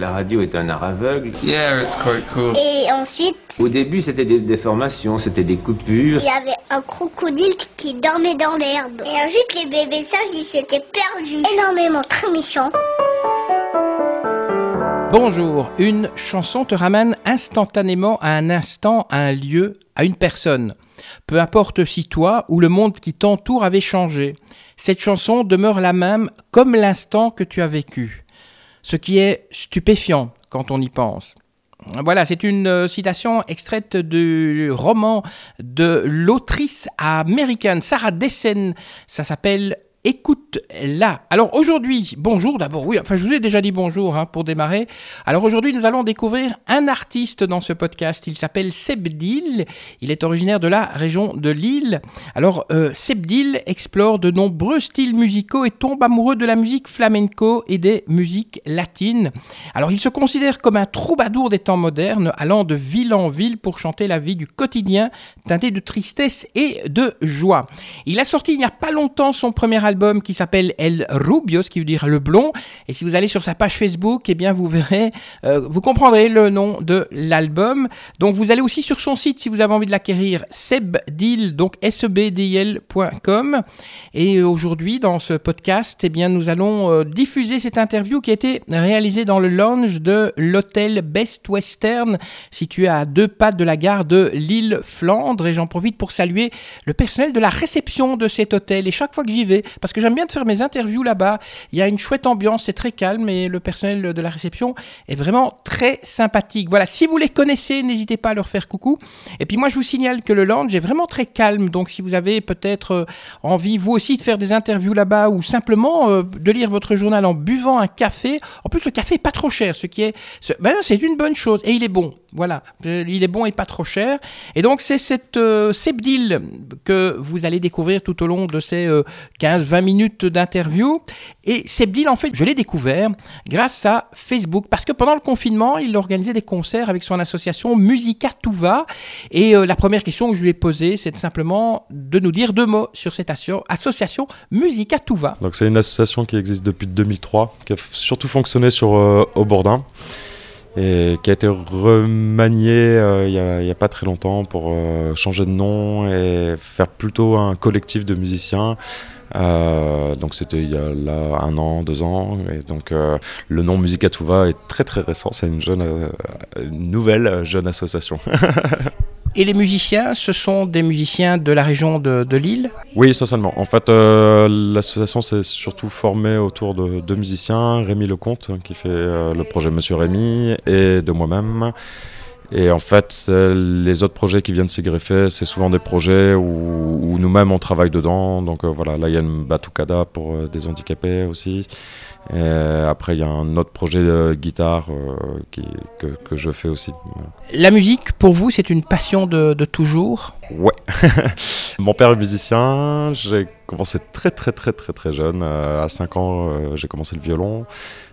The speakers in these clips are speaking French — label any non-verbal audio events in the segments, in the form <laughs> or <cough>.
La radio est un art aveugle. Yeah, it's quite cool. Et ensuite, Au début, c'était des déformations, c'était des coupures. il y avait un crocodile qui dormait dans l'herbe. Et ensuite, les bébés sages, ils s'étaient perdus. Énormément, très méchants. Bonjour, une chanson te ramène instantanément à un instant, à un lieu, à une personne. Peu importe si toi ou le monde qui t'entoure avait changé, cette chanson demeure la même comme l'instant que tu as vécu. Ce qui est stupéfiant quand on y pense. Voilà, c'est une euh, citation extraite du roman de l'autrice américaine Sarah Dessen. Ça s'appelle Écoute là. Alors aujourd'hui, bonjour d'abord. Oui, enfin je vous ai déjà dit bonjour hein, pour démarrer. Alors aujourd'hui, nous allons découvrir un artiste dans ce podcast. Il s'appelle Sebdil. Il est originaire de la région de Lille. Alors euh, Sebdil explore de nombreux styles musicaux et tombe amoureux de la musique flamenco et des musiques latines. Alors il se considère comme un troubadour des temps modernes, allant de ville en ville pour chanter la vie du quotidien, teinté de tristesse et de joie. Il a sorti il n'y a pas longtemps son premier album qui s'appelle El Rubio, ce qui veut dire le blond. Et si vous allez sur sa page Facebook, eh bien vous verrez, euh, vous comprendrez le nom de l'album. Donc vous allez aussi sur son site si vous avez envie de l'acquérir, sebdil, donc sebdil.com. Et aujourd'hui, dans ce podcast, eh bien nous allons euh, diffuser cette interview qui a été réalisée dans le lounge de l'hôtel Best Western, situé à deux pas de la gare de Lille-Flandre. Et j'en profite pour saluer le personnel de la réception de cet hôtel. Et chaque fois que j'y vais, parce que j'aime bien de faire mes interviews là-bas, il y a une chouette ambiance, c'est très calme et le personnel de la réception est vraiment très sympathique. Voilà, si vous les connaissez, n'hésitez pas à leur faire coucou. Et puis moi, je vous signale que le lounge est vraiment très calme, donc si vous avez peut-être euh, envie, vous aussi, de faire des interviews là-bas ou simplement euh, de lire votre journal en buvant un café, en plus le café est pas trop cher, ce qui est, ben, c'est une bonne chose et il est bon. Voilà, il est bon et pas trop cher. Et donc c'est cette euh, que vous allez découvrir tout au long de ces euh, 15-20 minutes d'interview. Et Sebdil, en fait, je l'ai découvert grâce à Facebook, parce que pendant le confinement, il organisait des concerts avec son association Musica Tuva. Et euh, la première question que je lui ai posée, c'est simplement de nous dire deux mots sur cette asso- association Musica Tuva. Donc c'est une association qui existe depuis 2003, qui a surtout fonctionné sur euh, Haut-Bourdin et qui a été remaniée euh, il n'y a, pas très longtemps pour euh, changer de nom et faire plutôt un collectif de musiciens. Euh, donc c'était il y a là un an, deux ans, et donc le nom Musica Tuva est très très récent. C'est une jeune, une nouvelle jeune association. <laughs> Et les musiciens, ce sont des musiciens de la région de, de Lille. Oui, essentiellement. En fait, euh, l'association s'est surtout formée autour de deux musiciens, Rémi Lecomte, hein, qui fait euh, le projet Monsieur Rémi, et de moi-même. Et en fait, les autres projets qui viennent s'y greffer, c'est souvent des projets où, nous-mêmes on travaille dedans. Donc euh, voilà, là il y a une batucada pour des handicapés aussi. Et après, il y a un autre projet de guitare euh, que, que je fais aussi. La musique, pour vous, c'est une passion de toujours? Ouais. <laughs> Mon père est musicien. J'ai commencé très très très très très jeune. Euh, à 5 ans, euh, j'ai commencé le violon.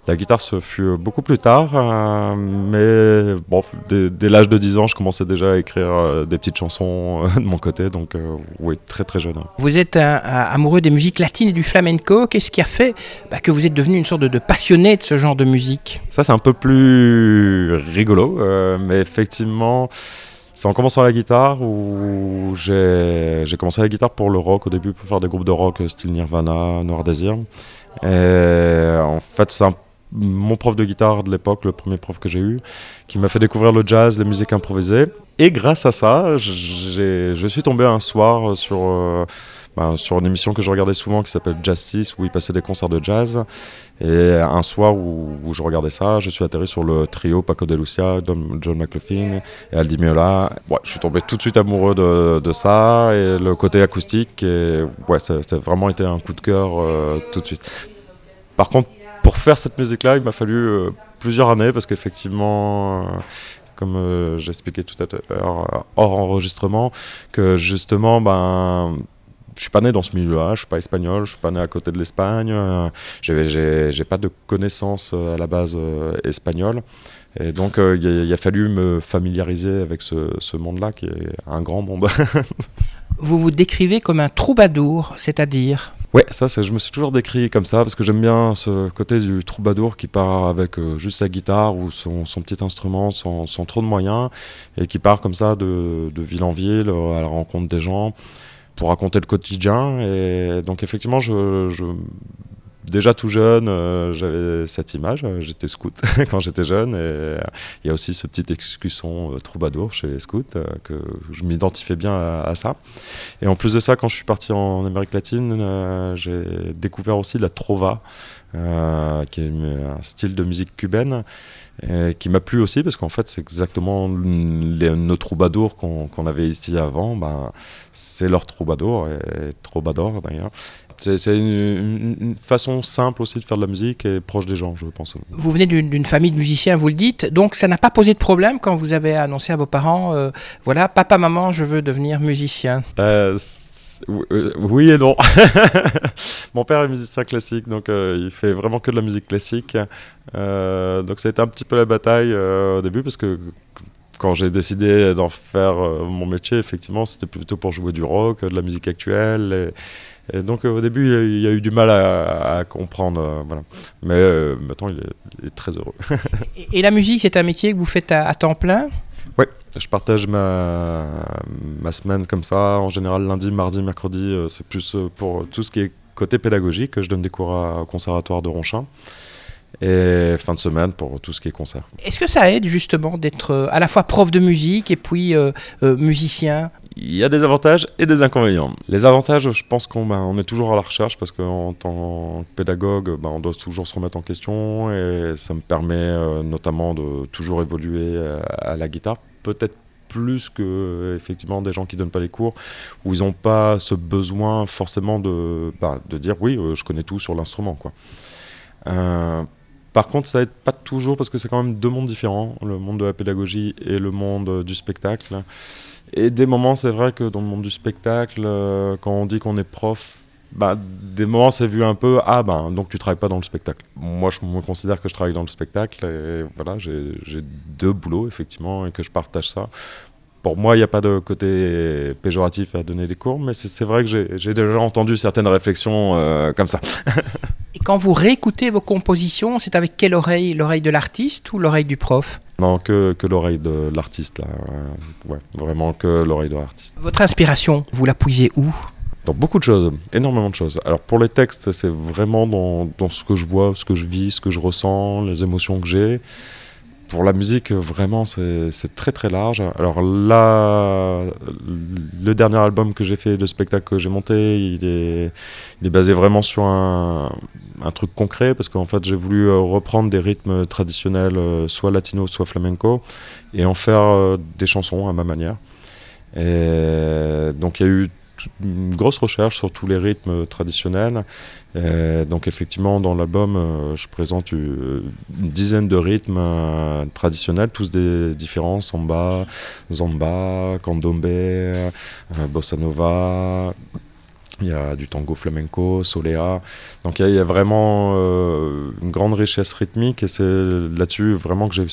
La guitare, ce fut beaucoup plus tard. euh, mais bon, dès, dès l'âge de 10 ans, je commençais déjà à écrire euh, des petites chansons euh, <laughs> de mon côté. Donc euh, oui, très très jeune. Vous êtes un- un amoureux des musiques latines et du flamenco. Qu'est-ce qui a fait bah, que vous êtes devenu une sorte de, de passionné de ce genre de musique? Ça, c'est un peu plus rigolo, euh, mais effectivement, c'est en commençant la guitare où j'ai commencé la guitare pour le rock au début, pour faire des groupes de rock euh, style Nirvana, Noir Désir. En fait, c'est mon prof de guitare de l'époque, le premier prof que j'ai eu, qui m'a fait découvrir le jazz, les musiques improvisées. Et grâce à ça, je suis tombé un soir sur, euh, ben, sur une émission que je regardais souvent qui s'appelle Jazz 6, où il passait des concerts de jazz. Et un soir où, je regardais ça, je suis atterri sur le trio Paco de Lucia, John McLaughlin et Aldi Meola. Ouais, je suis tombé tout de suite amoureux de, ça et le côté acoustique. Et ouais, ça a vraiment été un coup de cœur euh, tout de suite. Par contre, pour faire cette musique-là, il m'a fallu euh, plusieurs années parce qu'effectivement, euh, comme euh, j'expliquais tout à l'heure hors enregistrement, que justement, ben, je suis pas né dans ce milieu-là, je suis pas espagnol, je suis pas né à côté de l'Espagne, euh, j'ai pas de connaissances à la base espagnoles. Et donc, il a, il a fallu me familiariser avec ce, ce monde-là, qui est un grand monde. <laughs> Vous vous décrivez comme un troubadour, c'est-à-dire Ouais, ça, je me suis toujours décrit comme ça parce que j'aime bien ce côté du troubadour qui part avec euh, juste sa guitare ou son, petit instrument sans, trop de moyens et qui part comme ça de, ville en ville à la rencontre des gens pour raconter le quotidien. Et donc, effectivement, je, déjà tout jeune, euh, j'avais cette image. Euh, j'étais scout <laughs> quand j'étais jeune. Et euh, il y a aussi ce petit excusson troubadour chez les scouts, que je m'identifiais bien à, ça. Et en plus de ça, quand je suis parti en Amérique latine, j'ai découvert aussi la trova, qui est un style de musique cubaine. qui m'a plu aussi parce qu'en fait c'est exactement nos troubadours qu'on avait ici avant ben, c'est leur troubadour et troubadour d'ailleurs c'est une, façon simple aussi de faire de la musique et proche des gens, je pense. Vous venez d'une famille de musiciens, vous le dites, donc ça n'a pas posé de problème quand vous avez annoncé à vos parents, euh, voilà, papa, maman, je veux devenir musicien. Euh, euh, oui et non. <laughs> Mon père est musicien classique, donc il fait vraiment que de la musique classique. donc ça a été un petit peu la bataille au début, parce que quand j'ai décidé d'en faire mon métier, effectivement, c'était plutôt pour jouer du rock, de la musique actuelle. Et, et donc au début, il y a eu du mal à, comprendre. Euh, voilà. Mais euh, maintenant, il est, très heureux. <laughs> et, la musique, c'est un métier que vous faites à, temps plein Oui, je partage ma, ma semaine comme ça. En général, lundi, mardi, mercredi, euh, c'est plus pour tout ce qui est côté pédagogique. Je donne des cours au conservatoire de Ronchin et fin de semaine pour tout ce qui est concert. Est-ce que ça aide justement d'être à la fois prof de musique et puis musicien il y a des avantages et des inconvénients. Les avantages, je pense qu'on ben, est toujours à la recherche parce qu'en tant que pédagogue, ben, on doit toujours se remettre en question et ça me permet euh, notamment de toujours évoluer euh, à, la guitare. Peut-être plus que effectivement des gens qui donnent pas les cours où ils n'ont pas ce besoin forcément de, ben, de dire oui, euh, je connais tout sur l'instrument. Par contre, ça aide pas toujours parce que c'est quand même deux mondes différents, le monde de la pédagogie et le monde du spectacle. Et des moments, c'est vrai que dans le monde du spectacle, euh, quand on dit qu'on est prof, bah, des moments, c'est vu un peu, ah ben, donc tu travailles pas dans le spectacle. Moi, je me considère que je travaille dans le spectacle et voilà, j'ai deux boulots, effectivement, et que je partage ça. Pour moi, il n'y a pas de côté péjoratif à donner des cours, mais c'est vrai que j'ai déjà entendu certaines réflexions euh, comme ça. <laughs> Quand vous réécoutez vos compositions, c'est avec quelle oreille? L'oreille de l'artiste ou l'oreille du prof? Non, que, que l'oreille de l'artiste. Ouais, vraiment que l'oreille de l'artiste. Votre inspiration, vous la puisez où? Dans beaucoup de choses, énormément de choses. Alors pour les textes, c'est vraiment dans, dans, ce que je vois, ce que je vis, ce que je ressens, les émotions que j'ai pour la musique, vraiment, c'est très très large. Alors là, le dernier album que j'ai fait, le spectacle que j'ai monté, il est, basé vraiment sur un, un truc concret parce qu'en fait, j'ai voulu euh, reprendre des rythmes traditionnels, euh, soit latino, soit flamenco, et en faire euh, des chansons à ma manière. Et donc il y a eu une grosse recherche sur tous les rythmes traditionnels. donc effectivement, dans l'album, euh, je présente une dizaine de rythmes euh, traditionnels, tous des différents, samba, zamba, candombe, euh, bossa nova, il y a du tango flamenco, soléa. Donc il y, a, vraiment une grande richesse rythmique et c'est là-dessus vraiment que j'ai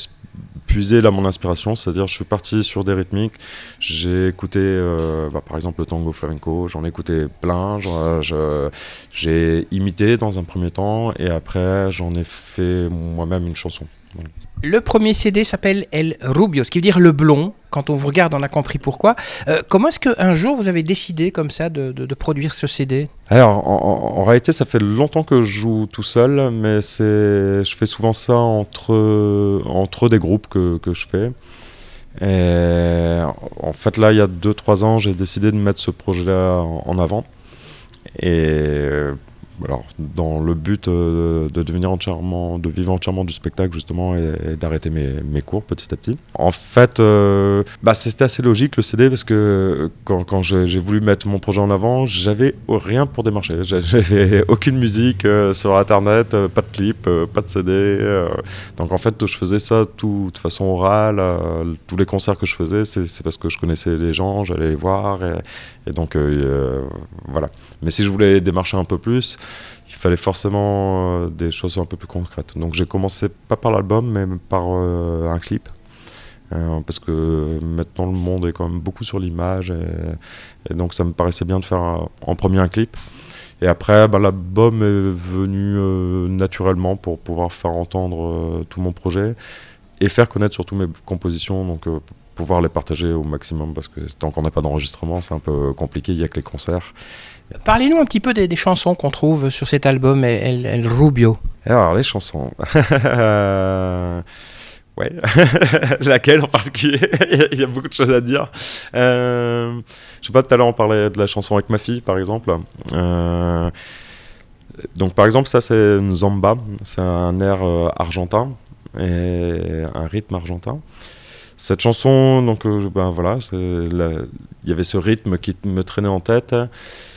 puiser là mon inspiration, c'est-à-dire je suis parti sur des rythmiques, j'ai écouté euh, bah, par exemple le tango flamenco, j'en ai écouté plein, j'ai imité dans un premier temps et après j'en ai fait moi-même une chanson. Le premier CD s'appelle El Rubio, ce qui veut dire le blond. Quand on vous regarde, on a compris pourquoi. Euh, comment est-ce qu'un jour vous avez décidé comme ça de, produire ce CD Alors, en, réalité, ça fait longtemps que je joue tout seul, mais je fais souvent ça entre, des groupes que, je fais. En fait, là, il y a 2-3 ans, j'ai décidé de mettre ce projet-là en avant. Et alors, dans le but euh, de devenir entièrement, de vivre entièrement du spectacle justement et, d'arrêter mes, mes, cours petit à petit. En fait, euh, bah, c'était assez logique le CD parce que quand, quand j'ai voulu mettre mon projet en avant, j'avais rien pour démarcher. J'avais <laughs> aucune musique euh, sur internet, pas de clip, pas de CD. donc en fait, je faisais ça tout, de façon orale. tous les concerts que je faisais, c'est parce que je connaissais les gens, j'allais les voir et, donc voilà. Mais si je voulais démarcher un peu plus, il fallait forcément euh, des choses un peu plus concrètes. Donc j'ai commencé pas par l'album, mais par euh, un clip. Euh, parce que maintenant le monde est quand même beaucoup sur l'image et, donc ça me paraissait bien de faire en premier un clip. Et après, bah, l'album est venu naturellement pour pouvoir faire entendre tout mon projet et faire connaître surtout mes compositions, donc pouvoir les partager au maximum parce que tant qu'on n'a pas d'enregistrement, c'est un peu compliqué, il n'y a que les concerts. Parlez-nous un petit peu des, chansons qu'on trouve sur cet album El, Rubio. Alors, les chansons. <laughs> ouais, <laughs> laquelle en particulier? <laughs> Il y a beaucoup de choses à dire. Euh, je sais pas, tout à l'heure on parlait de la chanson avec ma fille, par exemple. Euh, donc, par exemple, ça c'est Zamba, c'est un air euh, argentin un rythme argentin. Cette chanson, donc euh, ben voilà, il y avait ce rythme qui me traînait en tête.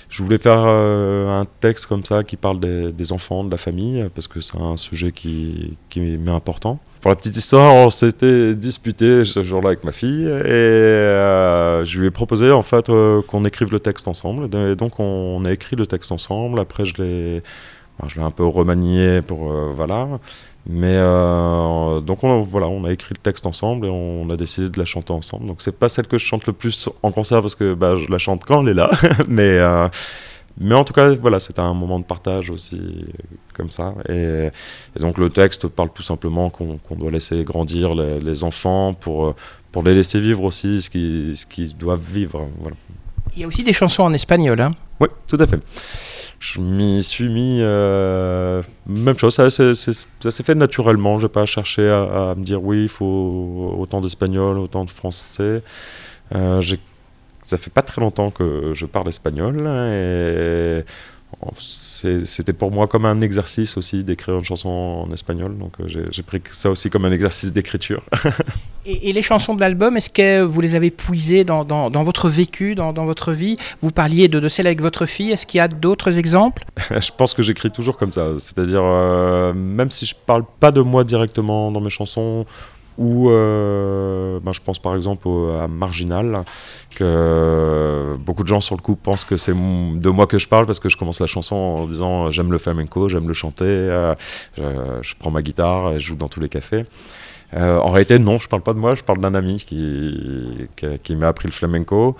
Je voulais faire euh, un texte comme ça qui parle des, enfants, de la famille, parce que c'est un sujet qui, qui m'est important. Pour la petite histoire, on s'était disputé ce jour-là avec ma fille et euh, je lui ai proposé en fait qu'on écrive le texte ensemble. Et donc on, a écrit le texte ensemble. Après, je l'ai, je l'ai un peu remanié pour voilà. Mais euh, donc on, voilà, on a écrit le texte ensemble et on a décidé de la chanter ensemble. Donc c'est pas celle que je chante le plus en concert parce que bah, je la chante quand elle est là, <laughs> mais euh, mais en tout cas voilà, c'était un moment de partage aussi comme ça. Et, donc le texte parle tout simplement qu'on doit laisser grandir les, enfants pour pour les laisser vivre aussi ce qu'ils ce doivent vivre. Voilà. Il y a aussi des chansons en espagnol, hein Oui, tout à fait je m'y suis mis. Euh, même chose, ça, s'est fait naturellement. Je n'ai pas cherché à, me dire oui, il faut autant d'espagnol, autant de français. Euh, ça fait pas très longtemps que je parle espagnol et c'était pour moi comme un exercice aussi d'écrire une chanson en espagnol. Donc euh, j'ai pris ça aussi comme un exercice d'écriture. <laughs> et, les chansons de l'album, est-ce que vous les avez puisées dans, dans, votre vécu, dans, dans, votre vie? Vous parliez de, de celle avec votre fille. Est-ce qu'il y a d'autres exemples? <laughs> Je pense que j'écris toujours comme ça. C'est-à-dire, euh, même si je parle pas de moi directement dans mes chansons, ou euh, ben je pense par exemple à Marginal, que beaucoup de gens sur le coup pensent que c'est de moi que je parle parce que je commence la chanson en disant j'aime le flamenco, j'aime le chanter, euh, je, prends ma guitare et je joue dans tous les cafés. Euh, en réalité, non, je parle pas de moi, je parle d'un ami qui, qui m'a appris le flamenco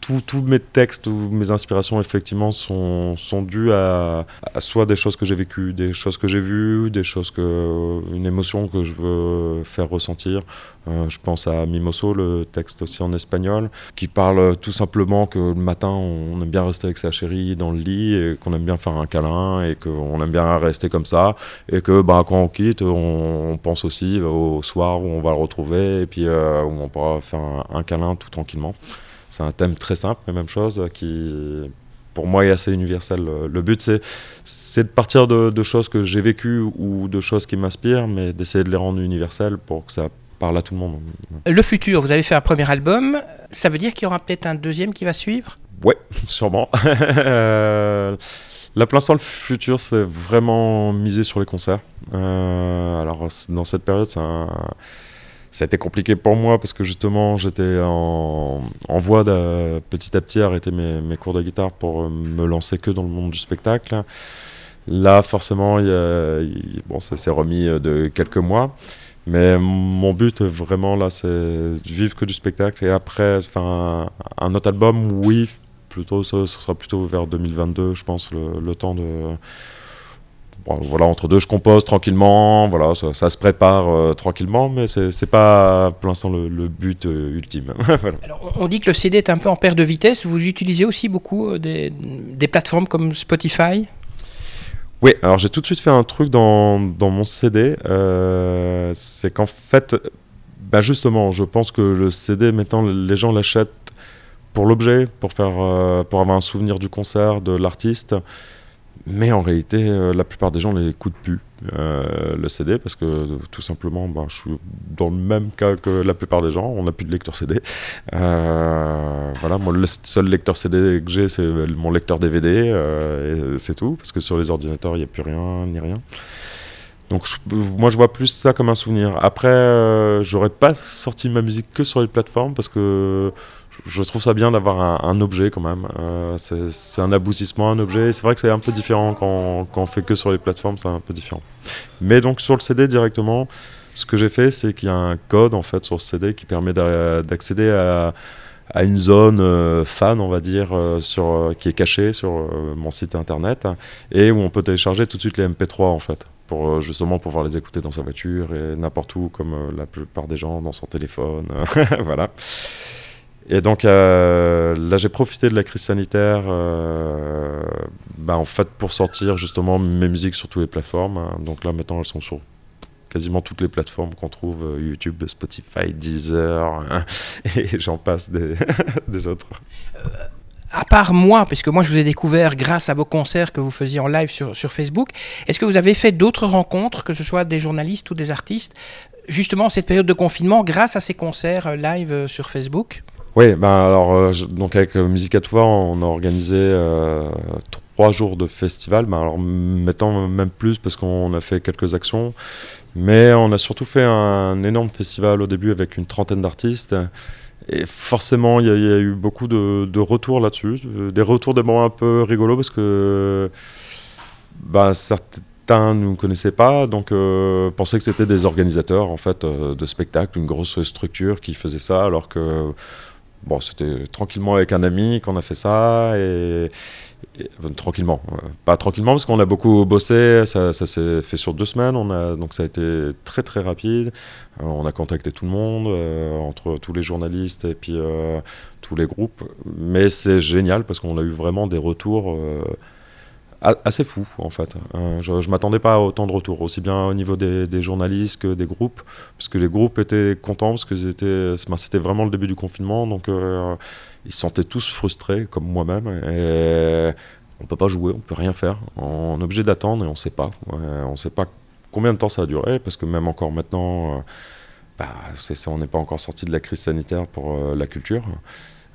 tous mes textes ou mes inspirations, effectivement, sont, sont dus à, soit des choses que j'ai vécues, des choses que j'ai vues, des choses que. une émotion que je veux faire ressentir. Euh, je pense à Mimoso, le texte aussi en espagnol, qui parle tout simplement que le matin, on aime bien rester avec sa chérie dans le lit et qu'on aime bien faire un câlin et qu'on aime bien rester comme ça. Et que bah, quand on quitte, on, pense aussi au soir où on va le retrouver et puis euh, où on pourra faire un câlin tout tranquillement. C'est un thème très simple, mais même chose, qui pour moi est assez universel. Le but, c'est de partir de, choses que j'ai vécues ou de choses qui m'inspirent, mais d'essayer de les rendre universelles pour que ça parle à tout le monde. Le futur, vous avez fait un premier album, ça veut dire qu'il y aura peut-être un deuxième qui va suivre? Ouais, <laughs> sûrement. Là, pour l'instant, le futur, c'est vraiment miser sur les concerts. Euh, alors, dans cette période, c'est un ça a été compliqué pour moi parce que justement j'étais en, en, voie de petit à petit arrêter mes, mes, cours de guitare pour euh, me lancer que dans le monde du spectacle. Là, forcément, il bon, ça s'est remis euh, de quelques mois. Mais mon but vraiment là, c'est vivre que du spectacle. Et après, enfin, un autre album, oui, plutôt, sera plutôt vers 2022, je pense, le, le temps de voilà, entre deux, je compose tranquillement, voilà, ça, se prépare euh, tranquillement, mais c'est pas pour l'instant le, but euh, ultime. <laughs> on dit que le CD est un peu en perte de vitesse. Vous utilisez aussi beaucoup euh, des, des plateformes comme Spotify? Oui, alors j'ai tout de suite fait un truc dans, dans mon CD. c'est qu'en fait, bah justement, je pense que le CD, maintenant, les gens l'achètent pour l'objet, pour, faire, pour avoir un souvenir du concert, de l'artiste. Mais en réalité, euh, la plupart des gens ne l'écoutent plus, euh, le CD, parce que tout simplement, ben, je suis dans le même cas que la plupart des gens, on n'a plus de lecteur CD. Euh, voilà, moi, le seul lecteur CD que j'ai, c'est mon lecteur DVD, et c'est tout, parce que sur les ordinateurs, il n'y a plus rien, ni rien. Donc moi je vois plus ça comme un souvenir. Après, j'aurais pas sorti ma musique que sur les plateformes parce que je trouve ça bien d'avoir un, objet quand même. Euh, c'est un aboutissement, un objet. C'est vrai que c'est un peu différent quand, quand, on fait que sur les plateformes, c'est un peu différent. Mais donc sur le CD directement, ce que j'ai fait, c'est qu'il y a un code en fait sur le CD qui permet d'accéder à, une zone fan, on va dire, sur, qui est cachée sur mon site internet et où on peut télécharger tout de suite les MP3 en fait pour justement pouvoir les écouter dans sa voiture et n'importe où comme la plupart des gens dans son téléphone <laughs> voilà et donc euh, là, j'ai profité de la crise sanitaire euh, bah, en fait, pour sortir justement mes musiques sur toutes les plateformes. Hein. Donc là, maintenant, elles sont sur quasiment toutes les plateformes qu'on trouve euh, YouTube, Spotify, Deezer, hein, <laughs> et j'en passe des, <laughs> autres. à part moi, puisque moi je vous ai découvert grâce à vos concerts que vous faisiez en live sur, sur Facebook, est-ce que vous avez fait d'autres rencontres, que ce soit des journalistes ou des artistes, justement cette période de confinement, grâce à ces concerts live sur Facebook? Oui, ben alors euh, donc avec euh, Musique à Touva, on a organisé euh, trois jours de festival. Ben alors maintenant même plus parce qu'on a fait quelques actions, mais on a surtout fait un énorme festival au début avec une trentaine d'artistes. Et forcément, il y, a eu beaucoup de, retours là-dessus, des retours des moments un peu rigolos parce que ben, certains ne nous connaissaient pas, donc pensaient que c'était des organisateurs en fait de spectacles, une grosse structure qui faisait ça, alors que Bon, c'était tranquillement avec un ami qu'on a fait ça et, tranquillement, pas tranquillement parce qu'on a beaucoup bossé. Ça, s'est fait sur deux semaines. On a donc ça a été très très rapide. Euh, on a contacté tout le monde euh, entre tous les journalistes et puis euh, tous les groupes. Mais c'est génial parce qu'on a eu vraiment des retours assez fou en fait. Euh, je ne m'attendais pas à autant de retours, aussi bien au niveau des, journalistes que des groupes, parce que les groupes étaient contents, parce que c'était vraiment le début du confinement, donc euh, ils se sentaient tous frustrés, comme moi-même, on ne peut pas jouer, on peut rien faire, on est obligé d'attendre et on ne sait pas. on ne sait pas combien de temps ça va durer, parce que même encore maintenant, euh, bah, on n'est pas encore sorti de la crise sanitaire pour la culture.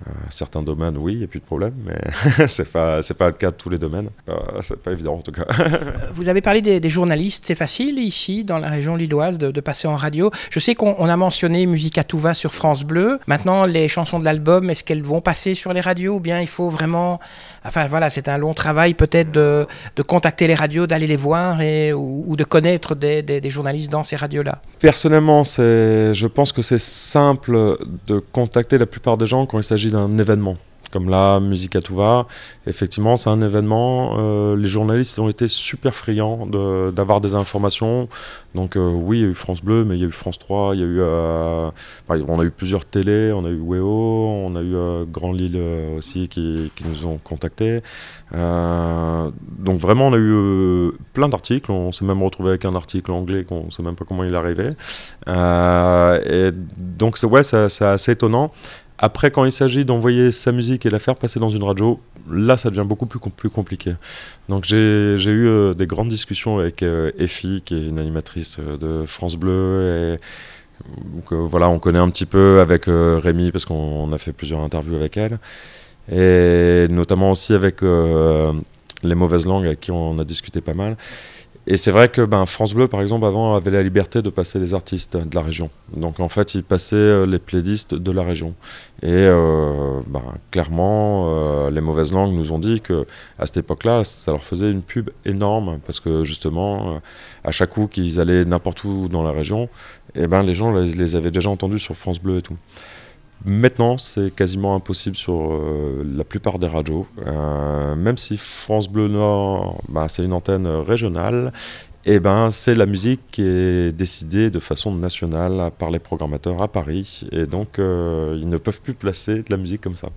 Euh, certains domaines, oui, il n'y a plus de problème, mais <laughs> c'est pas c'est pas le cas de tous les domaines. Euh, c'est pas évident en tout cas. <laughs> Vous avez parlé des, journalistes, c'est facile ici dans la région lilloise de, de passer en radio. Je sais qu'on a mentionné Musique à tout va sur France Bleu. Maintenant, les chansons de l'album, est-ce qu'elles vont passer sur les radios ou bien il faut vraiment, enfin voilà, c'est un long travail peut-être de, de, contacter les radios, d'aller les voir et ou, de connaître des, des, des journalistes dans ces radios-là. Personnellement, je pense que c'est simple de contacter la plupart des gens quand il s'agit d'un événement. Comme là, Musique à tout va, effectivement, c'est un événement. Euh, les journalistes ont été super friands d'avoir des informations. Donc, euh, oui, il y a eu France Bleu, mais il y a eu France 3, il y a eu, euh, on a eu plusieurs télés, on a eu WEO, on a eu Grand Lille aussi qui, nous ont contactés. donc, vraiment, on a eu plein d'articles. On s'est même retrouvé avec un article anglais qu'on ne sait même pas comment il est arrivé. et donc, ouais, c'est assez étonnant. Après, quand il s'agit d'envoyer sa musique et la faire passer dans une radio, là, ça devient beaucoup plus, compliqué. Donc, j'ai eu euh, des grandes discussions avec euh, Effie, qui est une animatrice euh, de France Bleu. Et voilà, on connaît un petit peu avec Rémi, parce qu'on a fait plusieurs interviews avec elle. Et notamment aussi avec les mauvaises langues, avec qui on a discuté pas mal. Et c'est vrai que ben, France Bleu, par exemple, avant avait la liberté de passer les artistes de la région. Donc en fait, ils passaient euh, les playlists de la région. Et euh, ben, clairement, euh, les mauvaises langues nous ont dit que à cette époque-là, ça leur faisait une pub énorme parce que justement, à chaque coup qu'ils allaient n'importe où dans la région, et eh ben, les gens les avaient déjà entendus sur France Bleu et tout. Maintenant, c'est quasiment impossible sur euh, la plupart des radios. Euh, même si France Bleu Nord, bah, c'est une antenne régionale, et eh ben, c'est la musique qui est décidée de façon nationale par les programmateurs à Paris. Et donc, euh, ils ne peuvent plus placer de la musique comme ça.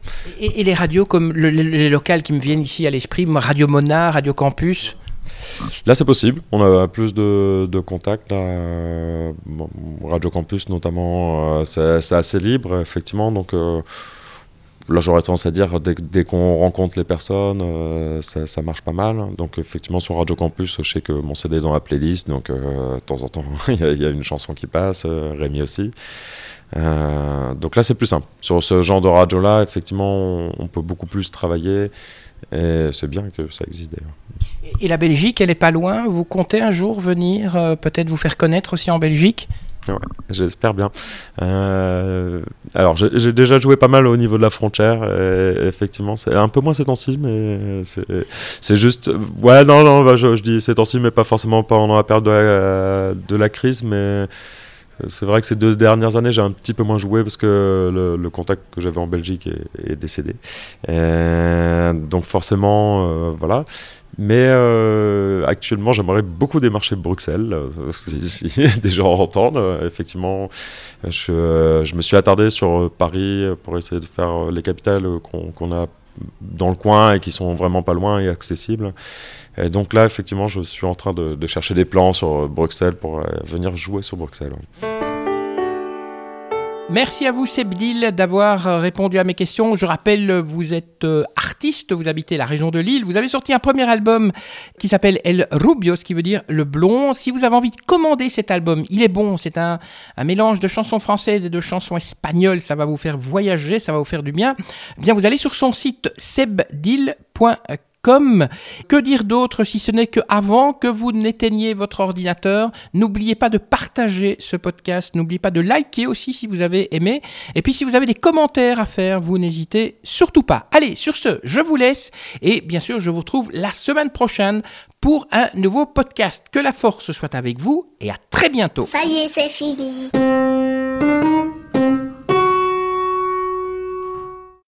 Et, les radios comme les locales qui me viennent ici à l'esprit, Radio Mona, Radio Campus Là, c'est possible. On a plus de, contacts. Radio Campus, notamment, euh, c'est assez libre, effectivement. Donc, euh, là, j'aurais tendance à dire, dès, qu'on rencontre les personnes, euh, ça, marche pas mal. Donc, effectivement, sur Radio Campus, je sais que mon CD est dans la playlist. Donc, de temps en temps, <laughs> il y, a une chanson qui passe. Rémi aussi. donc là, c'est plus simple. Sur ce genre de radio-là, effectivement, on peut beaucoup plus travailler. Et c'est bien que ça existe d'ailleurs. Et la Belgique, elle n'est pas loin. Vous comptez un jour venir, euh, peut-être vous faire connaître aussi en Belgique? J'espère bien. Euh, alors, j'ai déjà joué pas mal au niveau de la frontière. effectivement, c'est un peu moins ces temps-ci, mais c'est juste. Ouais, non, non, bah, je, dis ces temps-ci, mais pas forcément pendant la période de la, de la crise, mais C'est vrai que ces deux dernières années, j'ai un petit peu moins joué parce que le, contact que j'avais en Belgique est, décédé. donc forcément, voilà. Mais euh, actuellement, j'aimerais beaucoup démarcher Bruxelles, euh, si, <laughs> des gens entendent. effectivement, je, me suis attardé sur Paris pour essayer de faire les capitales qu'on a dans le coin et qui sont vraiment pas loin et accessibles. Et donc là, effectivement, je suis en train de, chercher des plans sur Bruxelles pour euh, venir jouer sur Bruxelles. Merci à vous Sebdil d'avoir euh, répondu à mes questions. Je rappelle, vous êtes euh, artiste, vous habitez la région de Lille. Vous avez sorti un premier album qui s'appelle El Rubio, ce qui veut dire le blond. Si vous avez envie de commander cet album, il est bon. C'est un, mélange de chansons françaises et de chansons espagnoles. Ça va vous faire voyager, ça va vous faire du bien. Eh bien, vous allez sur son site sebdil.com comme que dire d'autre si ce n'est que avant que vous n'éteigniez votre ordinateur, n'oubliez pas de partager ce podcast, n'oubliez pas de liker aussi si vous avez aimé. Et puis si vous avez des commentaires à faire, vous n'hésitez surtout pas. Allez, sur ce, je vous laisse et bien sûr, je vous retrouve la semaine prochaine pour un nouveau podcast. Que la force soit avec vous et à très bientôt. Ça y est, c'est fini.